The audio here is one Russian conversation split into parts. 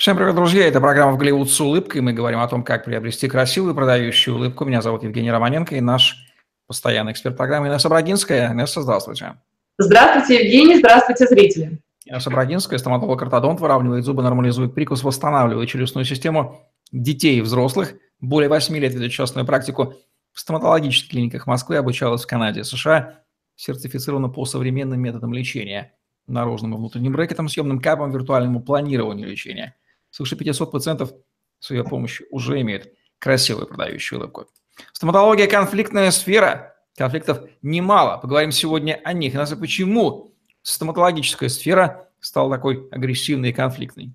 Всем привет, друзья! Это программа «В Голливуд с улыбкой». Мы говорим о том, как приобрести красивую продающую улыбку. Меня зовут Евгений Романенко и наш постоянный эксперт программы Инесса Брагинская. Инесса, здравствуйте. Здравствуйте, Евгений. Здравствуйте, зрители. Инесса Брагинская, стоматолог-ортодонт, выравнивает зубы, нормализует прикус, восстанавливает челюстную систему детей и взрослых. Более 8 лет ведет частную практику в стоматологических клиниках Москвы, обучалась в Канаде, США, сертифицирована по современным методам лечения наружным и внутренним брекетом, съемным капом, виртуальному планированию лечения – свыше 500 пациентов с ее помощью уже имеют красивую продающую улыбку. Стоматология – конфликтная сфера. Конфликтов немало. Поговорим сегодня о них. И почему стоматологическая сфера стала такой агрессивной и конфликтной.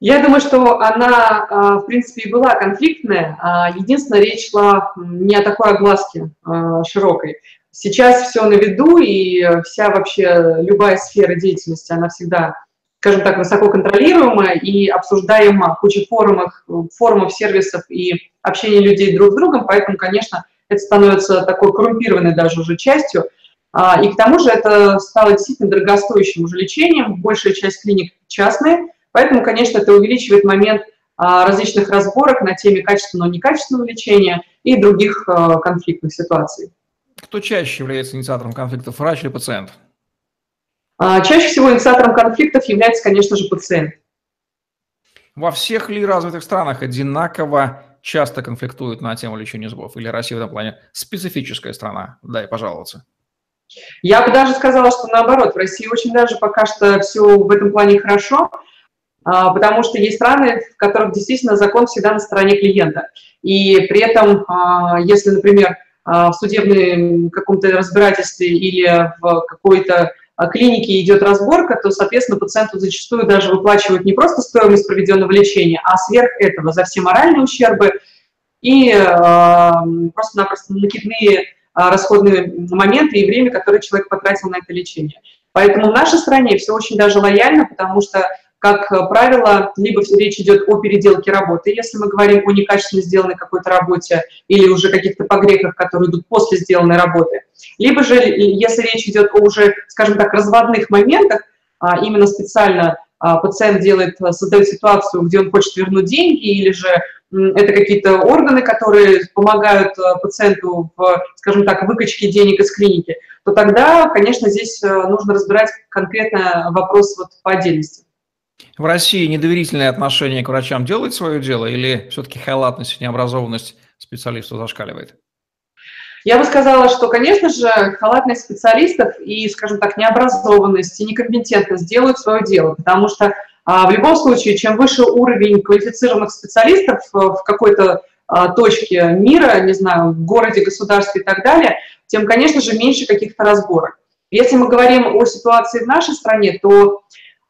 Я думаю, что она, а, в принципе, и была конфликтная. А, единственное, речь шла не о такой огласке а, широкой. Сейчас все на виду, и вся вообще любая сфера деятельности, она всегда скажем так, высоко контролируемая и обсуждаема куча форумов, форумов, сервисов и общения людей друг с другом, поэтому, конечно, это становится такой коррумпированной даже уже частью. А, и к тому же это стало действительно дорогостоящим уже лечением, большая часть клиник частные, поэтому, конечно, это увеличивает момент а, различных разборок на теме качественного и некачественного лечения и других а, конфликтных ситуаций. Кто чаще является инициатором конфликтов, врач или пациент? А, чаще всего инициатором конфликтов является, конечно же, пациент. Во всех ли развитых странах одинаково часто конфликтуют на тему лечения зубов? Или Россия в этом плане специфическая страна? Дай пожаловаться. Я бы даже сказала, что наоборот, в России очень даже пока что все в этом плане хорошо, а, потому что есть страны, в которых действительно закон всегда на стороне клиента. И при этом, а, если, например, в судебном каком-то разбирательстве или в какой-то клинике идет разборка, то, соответственно, пациенту зачастую даже выплачивают не просто стоимость проведенного лечения, а сверх этого за все моральные ущербы и э, просто-напросто накидные э, расходные моменты и время, которое человек потратил на это лечение. Поэтому в нашей стране все очень даже лояльно, потому что как правило, либо речь идет о переделке работы, если мы говорим о некачественно сделанной какой-то работе или уже каких-то погрехах, которые идут после сделанной работы, либо же, если речь идет о уже, скажем так, разводных моментах, а, именно специально а, пациент делает, создает ситуацию, где он хочет вернуть деньги, или же это какие-то органы, которые помогают пациенту в, скажем так, выкачке денег из клиники, то тогда, конечно, здесь нужно разбирать конкретно вопрос вот по отдельности. В России недоверительное отношение к врачам делает свое дело или все-таки халатность и необразованность специалистов зашкаливает? Я бы сказала, что, конечно же, халатность специалистов и, скажем так, необразованность и некомпетентность делают свое дело, потому что а, в любом случае, чем выше уровень квалифицированных специалистов в какой-то а, точке мира, не знаю, в городе, государстве и так далее, тем, конечно же, меньше каких-то разборок. Если мы говорим о ситуации в нашей стране, то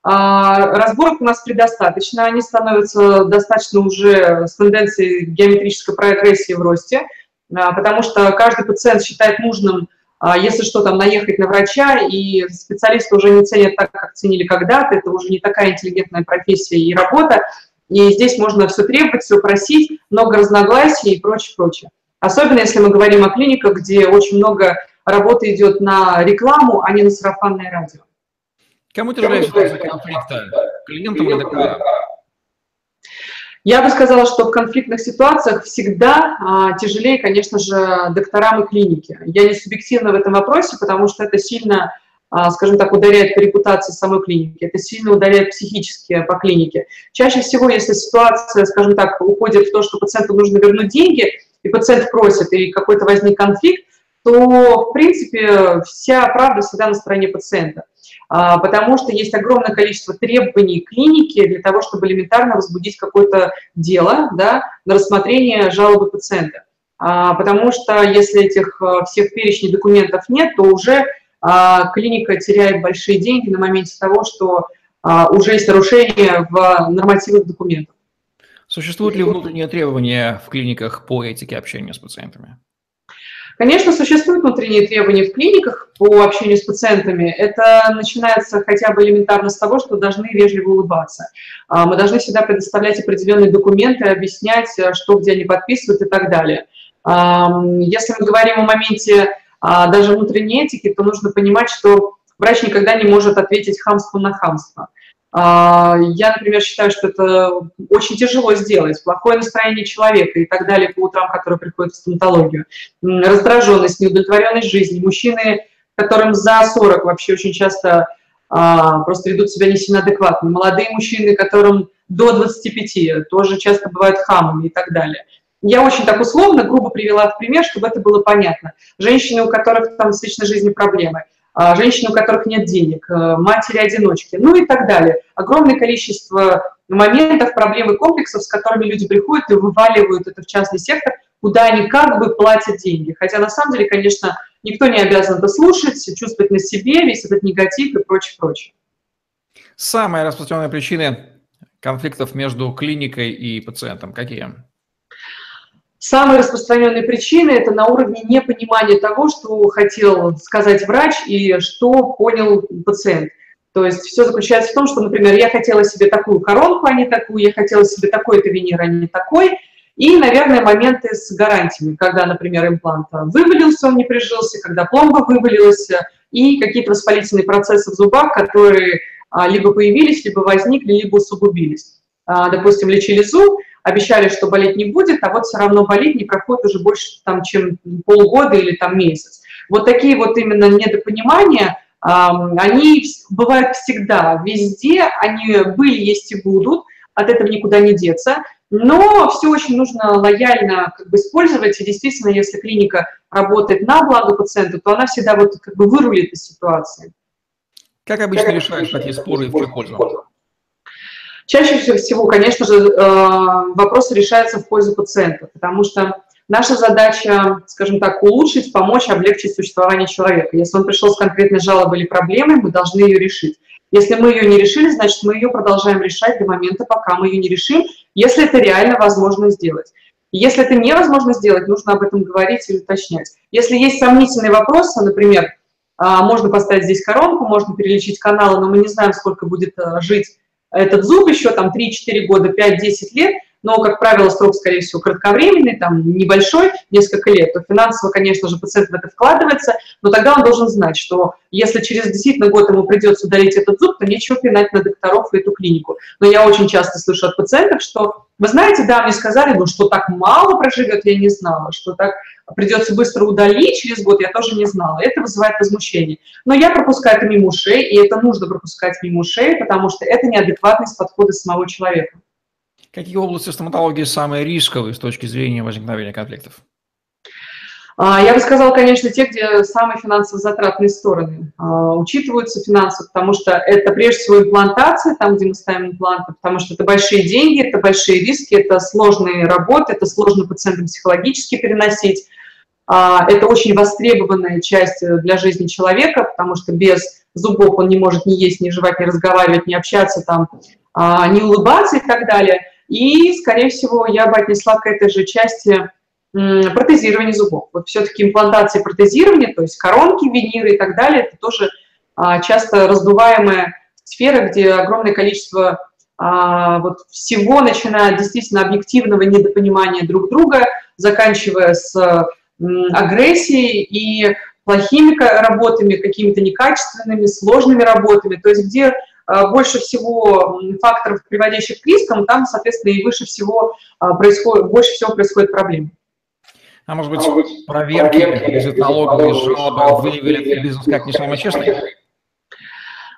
разборок у нас предостаточно, они становятся достаточно уже с тенденцией геометрической прогрессии в росте, а, потому что каждый пациент считает нужным, а, если что, там, наехать на врача, и специалисты уже не ценят так, как ценили когда-то, это уже не такая интеллигентная профессия и работа, и здесь можно все требовать, все просить, много разногласий и прочее, прочее. Особенно если мы говорим о клиниках, где очень много работы идет на рекламу, а не на сарафанное радио. Кому ты являешься из конфликта? Клиентам или докторам? Я бы сказала, что в конфликтных ситуациях всегда а, тяжелее, конечно же, докторам и клинике. Я не субъективна в этом вопросе, потому что это сильно, а, скажем так, ударяет по репутации самой клиники, это сильно ударяет психически по клинике. Чаще всего, если ситуация, скажем так, уходит в то, что пациенту нужно вернуть деньги, и пациент просит, и какой-то возник конфликт, то, в принципе, вся правда всегда на стороне пациента. А, потому что есть огромное количество требований клиники для того, чтобы элементарно возбудить какое-то дело да, на рассмотрение жалобы пациента. А, потому что если этих э, всех перечней документов нет, то уже а, клиника теряет большие деньги на моменте того, что уже есть нарушение в нормативных документах. Существуют ли внутренние требования в клиниках по этике общения с пациентами? Конечно, существуют внутренние требования в клиниках по общению с пациентами. Это начинается хотя бы элементарно с того, что должны вежливо улыбаться. А, мы должны всегда предоставлять определенные документы, объяснять, э, что где они подписывают и так далее. Если мы говорим о моменте а, даже внутренней этики, то нужно понимать, что врач никогда не может ответить хамство на хамство. А, я, например, считаю, что это очень тяжело сделать. Плохое настроение человека и так далее по утрам, который приходит в стоматологию. Раздраженность, неудовлетворенность жизнью. Мужчины, которым за 40 вообще очень часто а, просто ведут себя не сильно адекватно. Молодые мужчины, которым до 25, тоже часто бывают хамами и так далее. Я очень так условно, грубо привела в пример, чтобы это было понятно. Женщины, у которых там с личной жизнью проблемы, а, женщины, у которых нет денег, э, матери-одиночки, ну и так далее. Огромное количество моментов, проблем и комплексов, с которыми люди приходят и вываливают это в частный сектор, куда они как бы платят деньги. Хотя на самом деле, конечно, никто не обязан это слушать, чувствовать на себе весь этот негатив и прочее, прочее. Самые распространенные причины конфликтов между клиникой и пациентом какие? Самые распространенные причины – это на уровне непонимания того, что хотел сказать врач и что понял пациент. То есть все заключается в том, что, например, я хотела себе такую коронку, а не такую, я хотела себе такой-то винир, а не такой. И, наверное, моменты с гарантиями, когда, например, имплант вывалился, он не прижился, когда пломба вывалилась, и какие-то воспалительные процессы в зубах, которые а, либо появились, либо возникли, либо усугубились. А, допустим, лечили зуб, обещали, что болеть не будет, а вот все равно болеть не проходит уже больше, там, чем полгода или там месяц. Вот такие вот именно недопонимания, они бывают всегда, везде, они были, есть и будут, от этого никуда не деться, но все очень нужно лояльно как бы использовать, и действительно, если клиника работает на благо пациента, то она всегда вот как бы вырулит из ситуации. Как обычно решают такие споры в чью пользу? Чаще всего, конечно же, э, вопросы решаются в пользу пациента, потому что наша задача, скажем так, улучшить, помочь, облегчить существование человека. Если он пришел с конкретной жалобой или проблемой, мы должны ее решить. Если мы ее не решили, значит, мы ее продолжаем решать до момента, пока мы ее не решим, если это реально возможно сделать. Если это невозможно сделать, нужно об этом говорить или уточнять. Если есть сомнительные вопросы, например, а, можно поставить здесь коронку, можно перелечить каналы, но мы не знаем, сколько будет э, жить этот зуб еще там 3-4 года, 5-10 лет, но, как правило, срок, скорее всего, кратковременный, там, небольшой, несколько лет, то финансово, конечно же, пациент в это вкладывается, но тогда он должен знать, что если через действительно год ему придется удалить этот зуб, то нечего пинать на докторов и эту клинику. Но я очень часто слышу от пациентов, что, вы знаете, да, мне сказали, ну, что так мало проживет, я не знала, что так придется быстро удалить через год, я тоже не знала. Это вызывает возмущение. Но я пропускаю это мимо ушей, и это нужно пропускать мимо ушей, потому что это неадекватность подхода самого человека. Какие области стоматологии самые рисковые с точки зрения возникновения конфликтов? А, я бы сказала, конечно, те, где самые финансово затратные стороны а, учитываются финансово, потому что это прежде всего имплантация, там, где мы ставим импланты, потому что это большие деньги, это большие риски, это сложные работы, это сложно пациентам психологически переносить. А, это очень востребованная часть для жизни человека, потому что без зубов он не может ни есть, ни жевать, ни разговаривать, ни общаться, там, не улыбаться и так далее. И, скорее всего, я бы отнесла к этой же части протезирование зубов. Вот все-таки имплантация протезирования, то есть коронки, виниры и так далее, это тоже а, часто раздуваемая сфера, где огромное количество а, вот всего, начиная действительно объективного недопонимания друг друга, заканчивая с агрессией и плохими работами, какими-то некачественными, сложными работами, то есть где а, больше всего факторов, приводящих к рискам, там, соответственно, и выше всего происходит, больше всего происходит проблем. А может быть, а проверки, без налоговой жалобы выявили бизнес как не самый честный?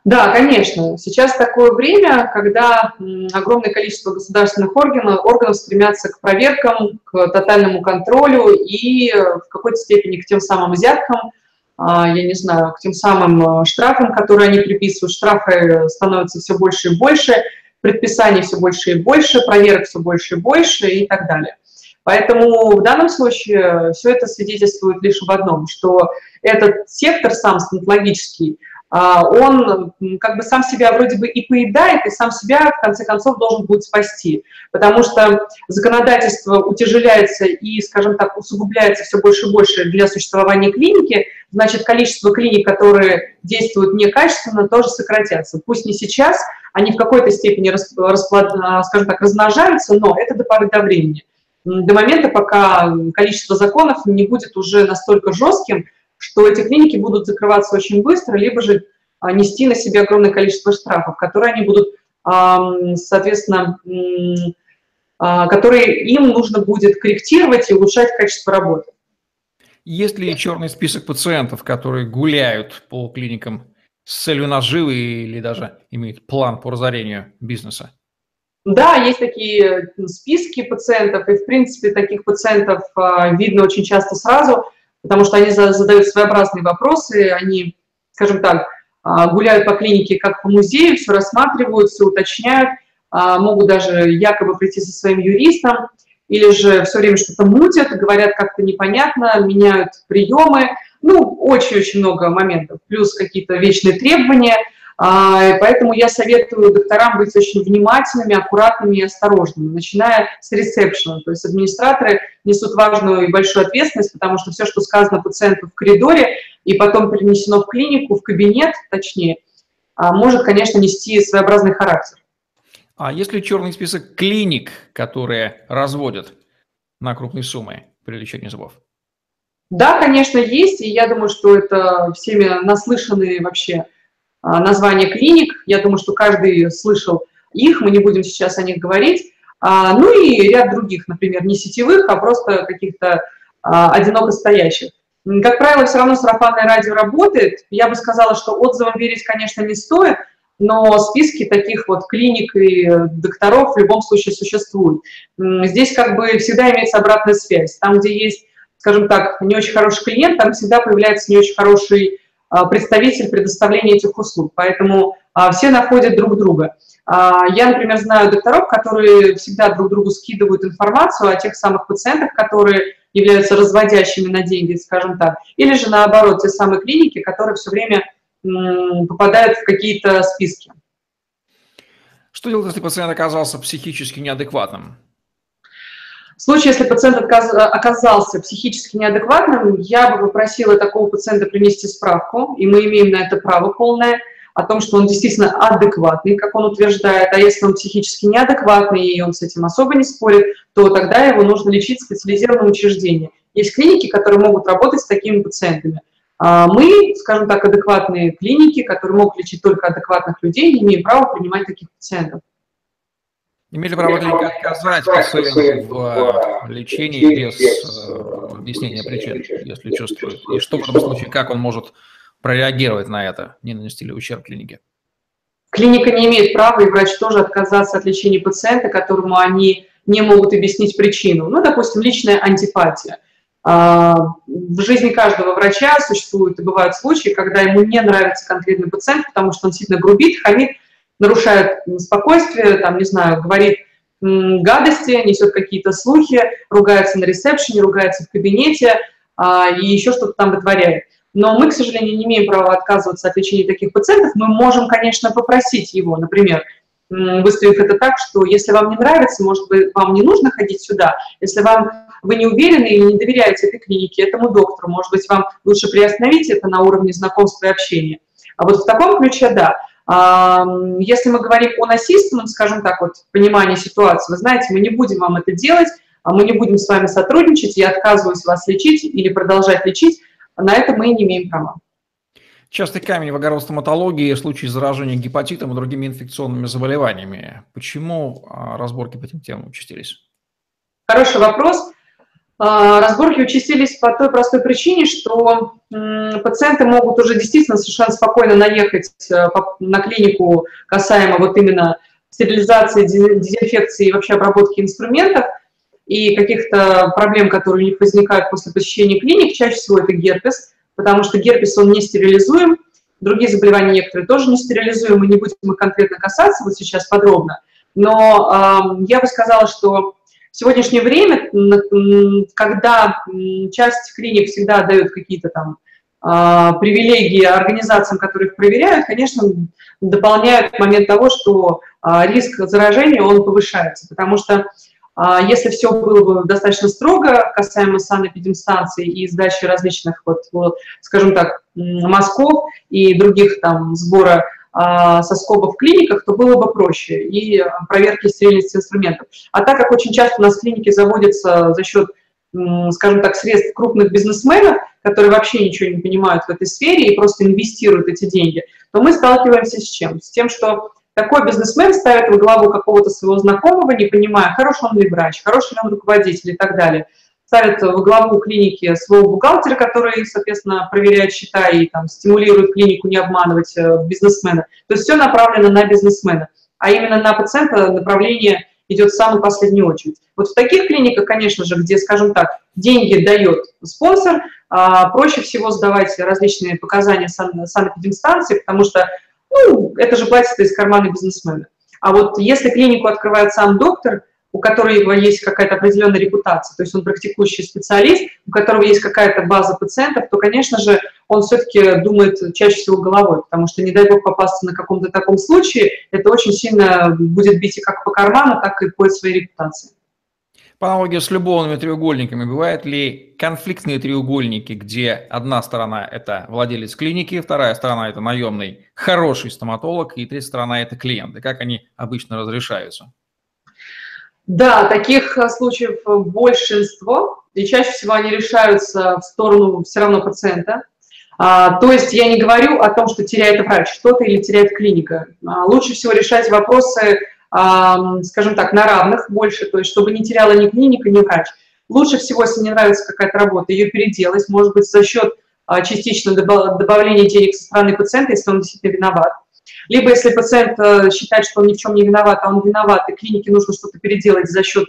Да, конечно. Сейчас такое время, когда огромное количество государственных органов, органов стремятся к проверкам, к тотальному контролю и в какой-то степени к тем самым взяткам, а, я не знаю, к тем самым э, штрафам, которые они приписывают. Штрафы становятся все больше и больше, предписаний все больше и больше, проверок все больше и больше и так далее. Поэтому в данном случае все это свидетельствует лишь об одном, что этот сектор сам стоматологический, а, он как бы сам себя вроде бы и поедает, и сам себя в конце концов должен будет спасти, потому что законодательство утяжеляется и, скажем так, усугубляется все больше и больше для существования клиники, значит, количество клиник, которые действуют некачественно, тоже сократятся. Пусть не сейчас, они в какой-то степени, скажем так, размножаются, но это до поры до времени до момента, пока количество законов не будет уже настолько жестким, что эти клиники будут закрываться очень быстро, либо же а, нести на себе огромное количество штрафов, которые они будут соответственно, которые им нужно будет корректировать и улучшать качество работы. Есть ли черный список пациентов, которые гуляют по клиникам с целью наживы или даже имеют план по разорению бизнеса? Да, есть такие списки пациентов, и, в принципе, таких пациентов а, видно очень часто сразу, потому что они задают своеобразные вопросы, они, скажем так, а, гуляют по клинике как по музею, все рассматривают, все уточняют, могут даже якобы прийти со своим юристом, или же все время что-то мутят, говорят как-то непонятно, меняют приемы, ну, очень-очень много моментов, плюс какие-то вечные требования – поэтому я советую докторам быть очень внимательными, аккуратными и осторожными, начиная с ресепшена. То есть администраторы несут важную и большую ответственность, потому что все, что сказано пациенту в коридоре и потом перенесено в клинику, в кабинет, точнее, а, может, конечно, нести своеобразный характер. А есть ли черный список клиник, которые разводят на крупные суммы при лечении зубов? Да, конечно, есть, и я думаю, что это всеми наслышанные вообще а, названия клиник. Я думаю, что каждый слышал их, мы не будем сейчас о них говорить. А, ну и ряд других, например, не сетевых, а просто каких-то а, одиноко стоящих. Как правило, все равно сарафанное радио работает. Я бы сказала, что отзывам верить, конечно, не стоит, но списки таких вот клиник и докторов в любом случае существуют. Здесь как бы всегда имеется обратная связь. Там, где есть, скажем так, не очень хороший клиент, там всегда появляется не очень хороший представитель предоставления этих услуг. Поэтому а, все находят друг друга. А, я, например, знаю докторов, которые всегда друг другу скидывают информацию о тех самых пациентах, которые являются разводящими на деньги, скажем так, или же наоборот, те самые клиники, которые все время попадают в какие-то списки. Что делать, если пациент оказался психически неадекватным? В случае, если пациент оказался психически неадекватным, я бы попросила такого пациента принести справку, и мы имеем на это право полное, о том, что он действительно адекватный, как он утверждает, а если он психически неадекватный, и он с этим особо не спорит, то тогда его нужно лечить в специализированном учреждении. Есть клиники, которые могут работать с такими пациентами. А мы, скажем так, адекватные клиники, которые могут лечить только адекватных людей, имеем права принимать таких пациентов. Имели право клиника отказать пациенту в лечении без э, объяснения причин, если чувствует? И что в этом случае, как он может прореагировать на это, не нанести ли ущерб клинике? Клиника не имеет права, и врач тоже отказаться от лечения пациента, которому они не могут объяснить причину. Ну, допустим, личная антипатия. А, в жизни каждого врача существуют и бывают случаи, когда ему не нравится конкретный пациент, потому что он сильно грубит, хамит, нарушает спокойствие, там, не знаю, говорит гадости, несет какие-то слухи, ругается на ресепшене, ругается в кабинете а, и еще что-то там вытворяет. Но мы, к сожалению, не имеем права отказываться от лечения таких пациентов. Мы можем, конечно, попросить его, например, выставив это так, что если вам не нравится, может быть, вам не нужно ходить сюда. Если вам вы не уверены или не доверяете этой клинике, этому доктору, может быть, вам лучше приостановить это на уровне знакомства и общения. А вот в таком ключе, да. Если мы говорим о насильственном, скажем так, вот понимании ситуации, вы знаете, мы не будем вам это делать, а мы не будем с вами сотрудничать, я отказываюсь вас лечить или продолжать лечить, на это мы не имеем права. Частый камень в огородостоматологии – случаи заражения гепатитом и другими инфекционными заболеваниями. Почему а, разборки по этим темам участились? Хороший вопрос. А, разборки участились по той простой причине, что пациенты могут уже действительно совершенно спокойно наехать э, на клинику касаемо вот именно стерилизации, дезинфекции и вообще обработки инструментов и каких-то проблем, которые у них возникают после посещения клиник. Чаще всего это герпес, потому что герпес, он не стерилизуем, другие заболевания некоторые тоже не стерилизуем, мы не будем их конкретно касаться вот сейчас подробно. Но э, я бы сказала, что в сегодняшнее время, когда часть клиник всегда дают какие-то там а, привилегии организациям, которые их проверяют, конечно, дополняют момент того, что а, риск заражения, он повышается, потому что а, если все было бы достаточно строго касаемо санэпидемстанций и сдачи различных, вот, скажем так, мазков и других там сбора а, соскобов в клиниках, то было бы проще и проверки стерильности инструментов. А так как очень часто у нас клиники заводятся за счет, скажем так, средств крупных бизнесменов, которые вообще ничего не понимают в этой сфере и просто инвестируют эти деньги, то мы сталкиваемся с чем? С тем, что Такой бизнесмен ставит в главу какого-то своего знакомого, не понимая, хороший он ли врач, хороший ли он руководитель и так далее. Ставит в главу клиники своего бухгалтера, который, соответственно, проверяет счета и там, стимулирует клинику не обманывать э, бизнесмена. То есть все направлено на бизнесмена. А именно на пациента направление идет в самую последнюю очередь. Вот в таких клиниках, конечно же, где, скажем так, деньги дает спонсор, а, проще всего сдавать различные показания сан санэпидемстанции, потому что ну, это же платится из кармана бизнесмена. А вот если клинику открывает сам доктор, у которого есть какая-то определенная репутация, то есть он практикующий специалист, у которого есть какая-то база пациентов, то, конечно же, он все-таки думает чаще всего головой, потому что, не дай бог, попасться на каком-то таком случае, это очень сильно будет бить и как по карману, так и по своей репутации. По аналогии с любовными треугольниками, бывают ли конфликтные треугольники, где одна сторона – это владелец клиники, вторая сторона – это наемный хороший стоматолог, и третья сторона – это клиенты? Как они обычно разрешаются? Да, таких э, случаев э, большинство, и чаще всего они решаются в сторону все равно пациента. А, то есть я не говорю о том, что теряет врач что-то или теряет клиника. А, лучше всего решать вопросы, а, скажем так, на равных больше, то есть чтобы не теряла ни клиника, ни врач. Лучше всего, если не нравится какая-то работа, ее переделать, может быть, за счет а, частично добавления денег со стороны пациента, если он действительно виноват. Либо если пациент э, считает, что он ни в чем не виноват, а он виноват, и клинике нужно что-то переделать за счет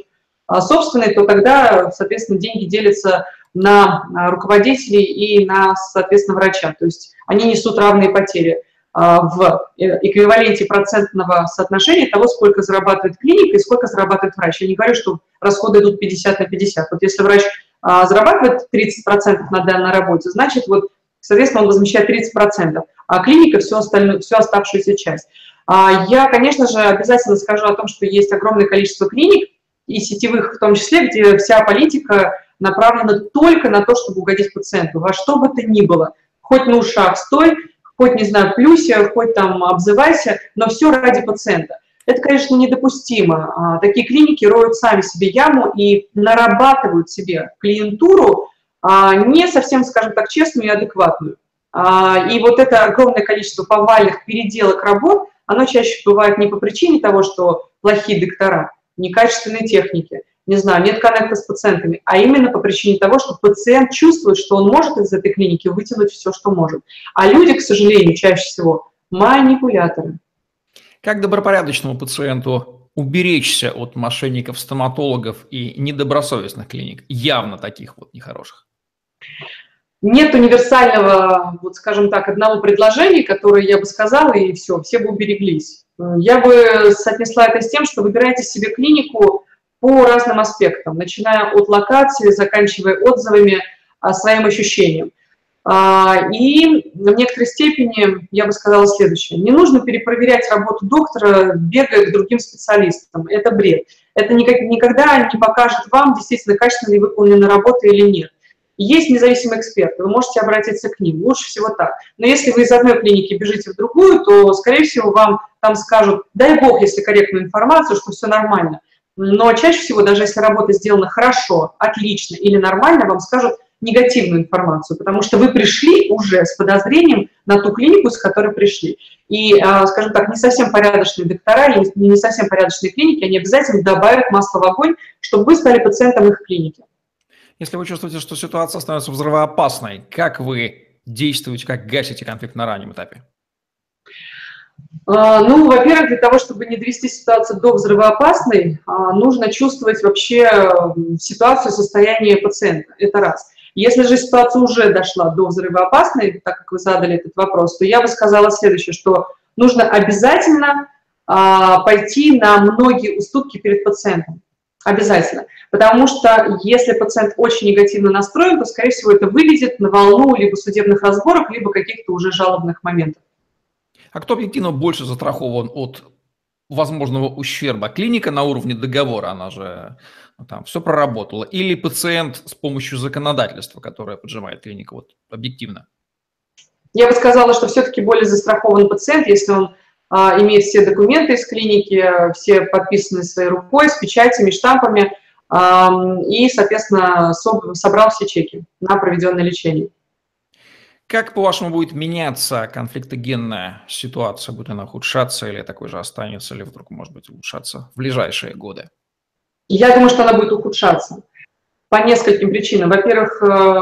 а, собственной, то тогда, соответственно, деньги делятся на а, руководителей и на, соответственно, врача. То есть они несут равные потери а, в э, эквиваленте процентного соотношения того, сколько зарабатывает клиника и сколько зарабатывает врач. Я не говорю, что расходы идут 50 на 50. Вот если врач зарабатывает 30% на данной работе, значит, вот соответственно, он возмещает 30%, а клиника всю, остальную, всю оставшуюся часть. А я, конечно же, обязательно скажу о том, что есть огромное количество клиник, и сетевых в том числе, где вся политика направлена только на то, чтобы угодить пациенту, во что бы то ни было. Хоть на ушах стой, хоть, не знаю, плюсе, хоть там обзывайся, но все ради пациента. Это, конечно, недопустимо. А, такие клиники роют сами себе яму и нарабатывают себе клиентуру, не совсем, скажем так, честную и адекватную. А, и вот это огромное количество повальных переделок работ, оно чаще бывает не по причине того, что плохие доктора, некачественные техники, не знаю, нет коннекта с пациентами, а именно по причине того, что пациент чувствует, что он может из этой клиники вытянуть все, что может. А люди, к сожалению, чаще всего манипуляторы. Как добропорядочному пациенту уберечься от мошенников, стоматологов и недобросовестных клиник, явно таких вот нехороших? Нет универсального, вот скажем так, одного предложения, которое я бы сказала, и все, все бы убереглись. Я бы соотнесла это с тем, что выбирайте себе клинику по разным аспектам, начиная от локации, заканчивая отзывами, а, своим ощущениям. А, и в некоторой степени я бы сказала следующее. Не нужно перепроверять работу доктора, бегая к другим специалистам. Это бред. Это никогда не покажет вам, действительно, качественно ли выполнена работа или нет. Есть независимый эксперт, вы можете обратиться к ним, лучше всего так. Но если вы из одной клиники бежите в другую, то, скорее всего, вам там скажут, дай бог, если корректную информацию, что все нормально. Но чаще всего, даже если работа сделана хорошо, отлично или нормально, вам скажут негативную информацию, потому что вы пришли уже с подозрением на ту клинику, с которой пришли. И, а, скажем так, не совсем порядочные доктора или не совсем порядочные клиники, они обязательно добавят масло в огонь, чтобы вы стали пациентом их клиники. Если вы чувствуете, что ситуация становится взрывоопасной, как вы действуете, как гасите конфликт на раннем этапе? А, ну, во-первых, для того, чтобы не довести ситуацию до взрывоопасной, а, нужно чувствовать вообще ситуацию, состояние пациента. Это раз. Если же ситуация уже дошла до взрывоопасной, так как вы задали этот вопрос, то я бы сказала следующее, что нужно обязательно а, пойти на многие уступки перед пациентом. Обязательно. Потому что если пациент очень негативно настроен, то, скорее всего, это выведет на волну либо судебных разборок, либо каких-то уже жалобных моментов. А кто объективно больше застрахован от возможного ущерба? Клиника на уровне договора, она же ну, там все проработала, или пациент с помощью законодательства, которое поджимает клиника, вот объективно? Я бы сказала, что все-таки более застрахован пациент, если он а, имеет все документы из клиники, все подписаны своей рукой, с печатями, штампами, и, соответственно, собрал все чеки на проведенное лечение. Как, по-вашему, будет меняться конфликтогенная ситуация? Будет она ухудшаться или такой же останется, или вдруг, может быть, улучшаться в ближайшие годы? Я думаю, что она будет ухудшаться по нескольким причинам. Во-первых, э,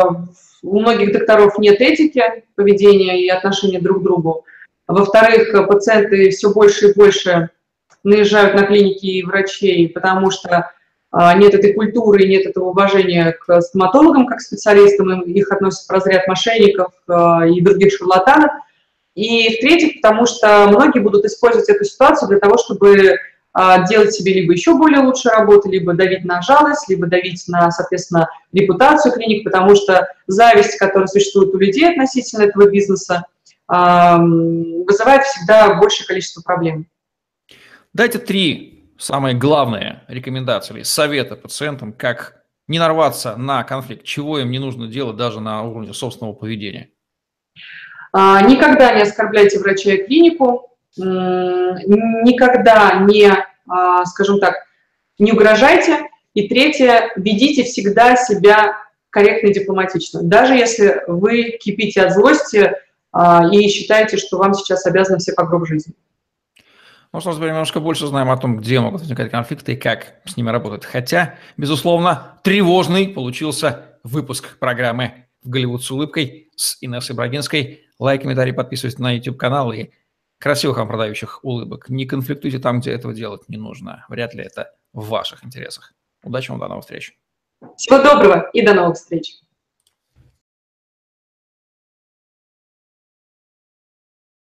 у многих докторов нет этики поведения и отношения друг к другу. Во-вторых, пациенты все больше и больше наезжают на клиники и врачей, потому что а, нет этой культуры, нет этого уважения к стоматологам как специалистам, их относят в разряд мошенников а, и других шарлатанов. И в-третьих, потому что многие будут использовать эту ситуацию для того, чтобы а, делать себе либо еще более лучшую работу, либо давить на жалость, либо давить на, соответственно, репутацию клиник, потому что зависть, которая существует у людей относительно этого бизнеса, вызывает всегда большее количество проблем. Дайте три самые главные рекомендации или советы пациентам, как не нарваться на конфликт, чего им не нужно делать даже на уровне собственного поведения. А, никогда не оскорбляйте врача и клинику, никогда не, а, скажем так, не угрожайте. И третье, ведите всегда себя корректно и дипломатично. Даже если вы кипите от злости и считаете, что вам сейчас обязаны все по жизни. Может, мы теперь немножко больше знаем о том, где могут возникать конфликты и как с ними работать. Хотя, безусловно, тревожный получился выпуск программы «В Голливуд с улыбкой» с Инессой Брагинской. Лайк, комментарий, подписывайтесь на YouTube-канал и красивых вам продающих улыбок. Не конфликтуйте там, где этого делать не нужно. Вряд ли это в ваших интересах. Удачи вам, до новых встреч. Всего доброго и до новых встреч.